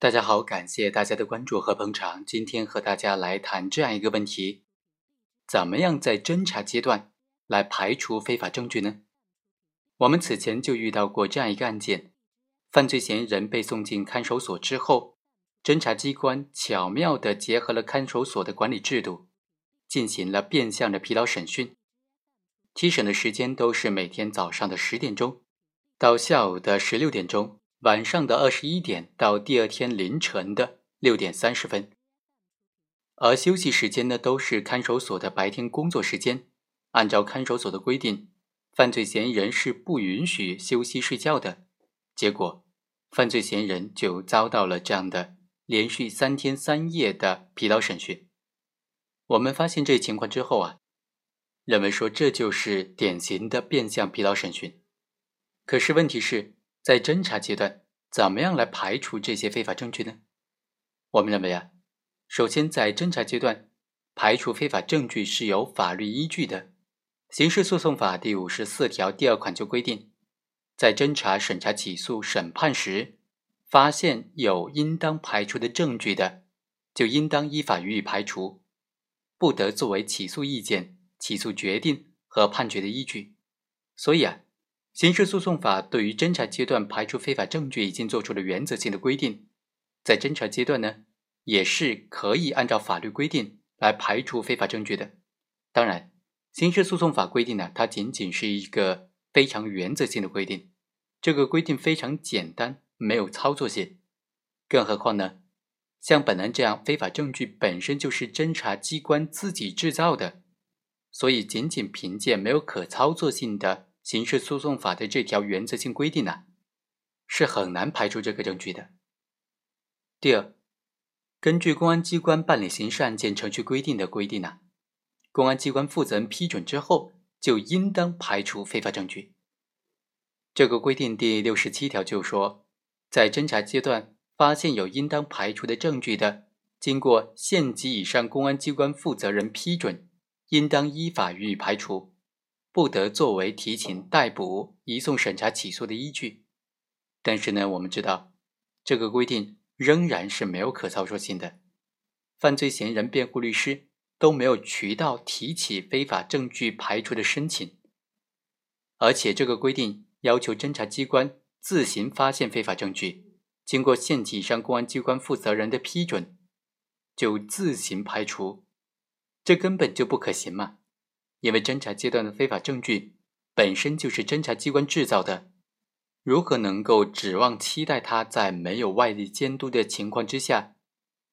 大家好，感谢大家的关注和捧场。今天和大家来谈这样一个问题：怎么样在侦查阶段来排除非法证据呢？我们此前就遇到过这样一个案件：犯罪嫌疑人被送进看守所之后，侦查机关巧妙地结合了看守所的管理制度，进行了变相的疲劳审讯。提审的时间都是每天早上的十点钟到下午的十六点钟。晚上的二十一点到第二天凌晨的六点三十分，而休息时间呢，都是看守所的白天工作时间。按照看守所的规定，犯罪嫌疑人是不允许休息睡觉的。结果，犯罪嫌疑人就遭到了这样的连续三天三夜的疲劳审讯。我们发现这情况之后啊，认为说这就是典型的变相疲劳审讯。可是问题是。在侦查阶段，怎么样来排除这些非法证据呢？我们认为啊，首先在侦查阶段，排除非法证据是有法律依据的。刑事诉讼法第五十四条第二款就规定，在侦查、审查、起诉、审判时，发现有应当排除的证据的，就应当依法予以排除，不得作为起诉意见、起诉决定和判决的依据。所以啊。刑事诉讼法对于侦查阶段排除非法证据已经做出了原则性的规定，在侦查阶段呢，也是可以按照法律规定来排除非法证据的。当然，刑事诉讼法规定呢，它仅仅是一个非常原则性的规定，这个规定非常简单，没有操作性。更何况呢，像本案这样，非法证据本身就是侦查机关自己制造的，所以仅仅凭借没有可操作性的。刑事诉讼法的这条原则性规定呢，是很难排除这个证据的。第二，根据公安机关办理刑事案件程序规定的规定呢，公安机关负责人批准之后，就应当排除非法证据。这个规定第六十七条就说，在侦查阶段发现有应当排除的证据的，经过县级以上公安机关负责人批准，应当依法予以排除。不得作为提请逮捕、移送审查、起诉的依据。但是呢，我们知道这个规定仍然是没有可操作性的。犯罪嫌疑人辩护律师都没有渠道提起非法证据排除的申请，而且这个规定要求侦查机关自行发现非法证据，经过县级以上公安机关负责人的批准，就自行排除，这根本就不可行嘛。因为侦查阶段的非法证据本身就是侦查机关制造的，如何能够指望期待他在没有外力监督的情况之下，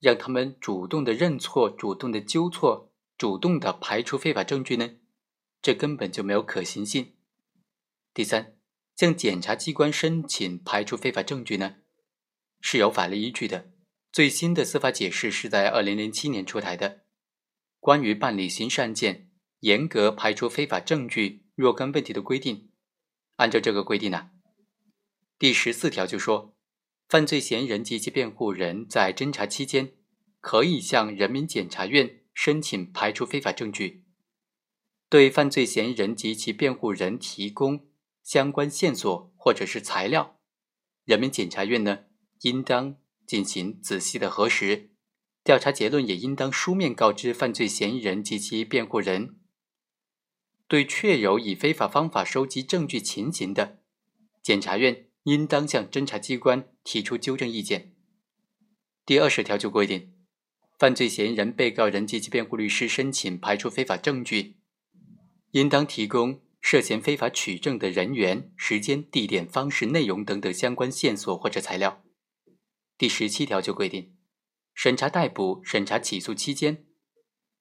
让他们主动的认错、主动的纠错、主动的排除非法证据呢？这根本就没有可行性。第三，向检察机关申请排除非法证据呢，是有法律依据的。最新的司法解释是在二零零七年出台的，《关于办理刑事案件》。严格排除非法证据若干问题的规定，按照这个规定呢，第十四条就说，犯罪嫌疑人及其辩护人在侦查期间，可以向人民检察院申请排除非法证据，对犯罪嫌疑人及其辩护人提供相关线索或者是材料，人民检察院呢，应当进行仔细的核实，调查结论也应当书面告知犯罪嫌疑人及其辩护人。对确有以非法方法收集证据情形的，检察院应当向侦查机关提出纠正意见。第二十条就规定，犯罪嫌疑人、被告人及其辩护律师申请排除非法证据，应当提供涉嫌非法取证的人员、时间、地点、方式、内容等等相关线索或者材料。第十七条就规定，审查逮捕、审查起诉期间。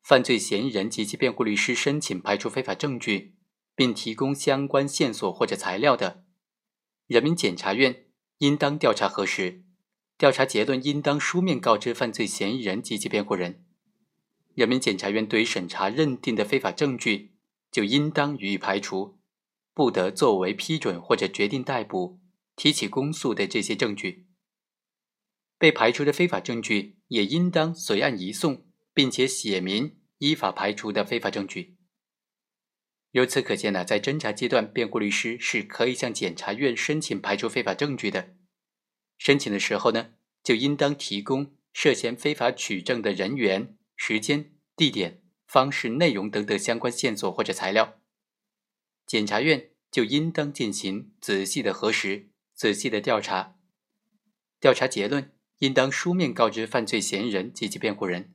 犯罪嫌疑人及其辩护律师申请排除非法证据，并提供相关线索或者材料的，人民检察院应当调查核实，调查结论应当书面告知犯罪嫌疑人及其辩护人。人民检察院对于审查认定的非法证据，就应当予以排除，不得作为批准或者决定逮捕、提起公诉的这些证据。被排除的非法证据也应当随案移送。并且写明依法排除的非法证据。由此可见呢，在侦查阶段，辩护律师是可以向检察院申请排除非法证据的。申请的时候呢，就应当提供涉嫌非法取证的人员、时间、地点、方式、内容等等相关线索或者材料。检察院就应当进行仔细的核实、仔细的调查。调查结论应当书面告知犯罪嫌疑人及其辩护人。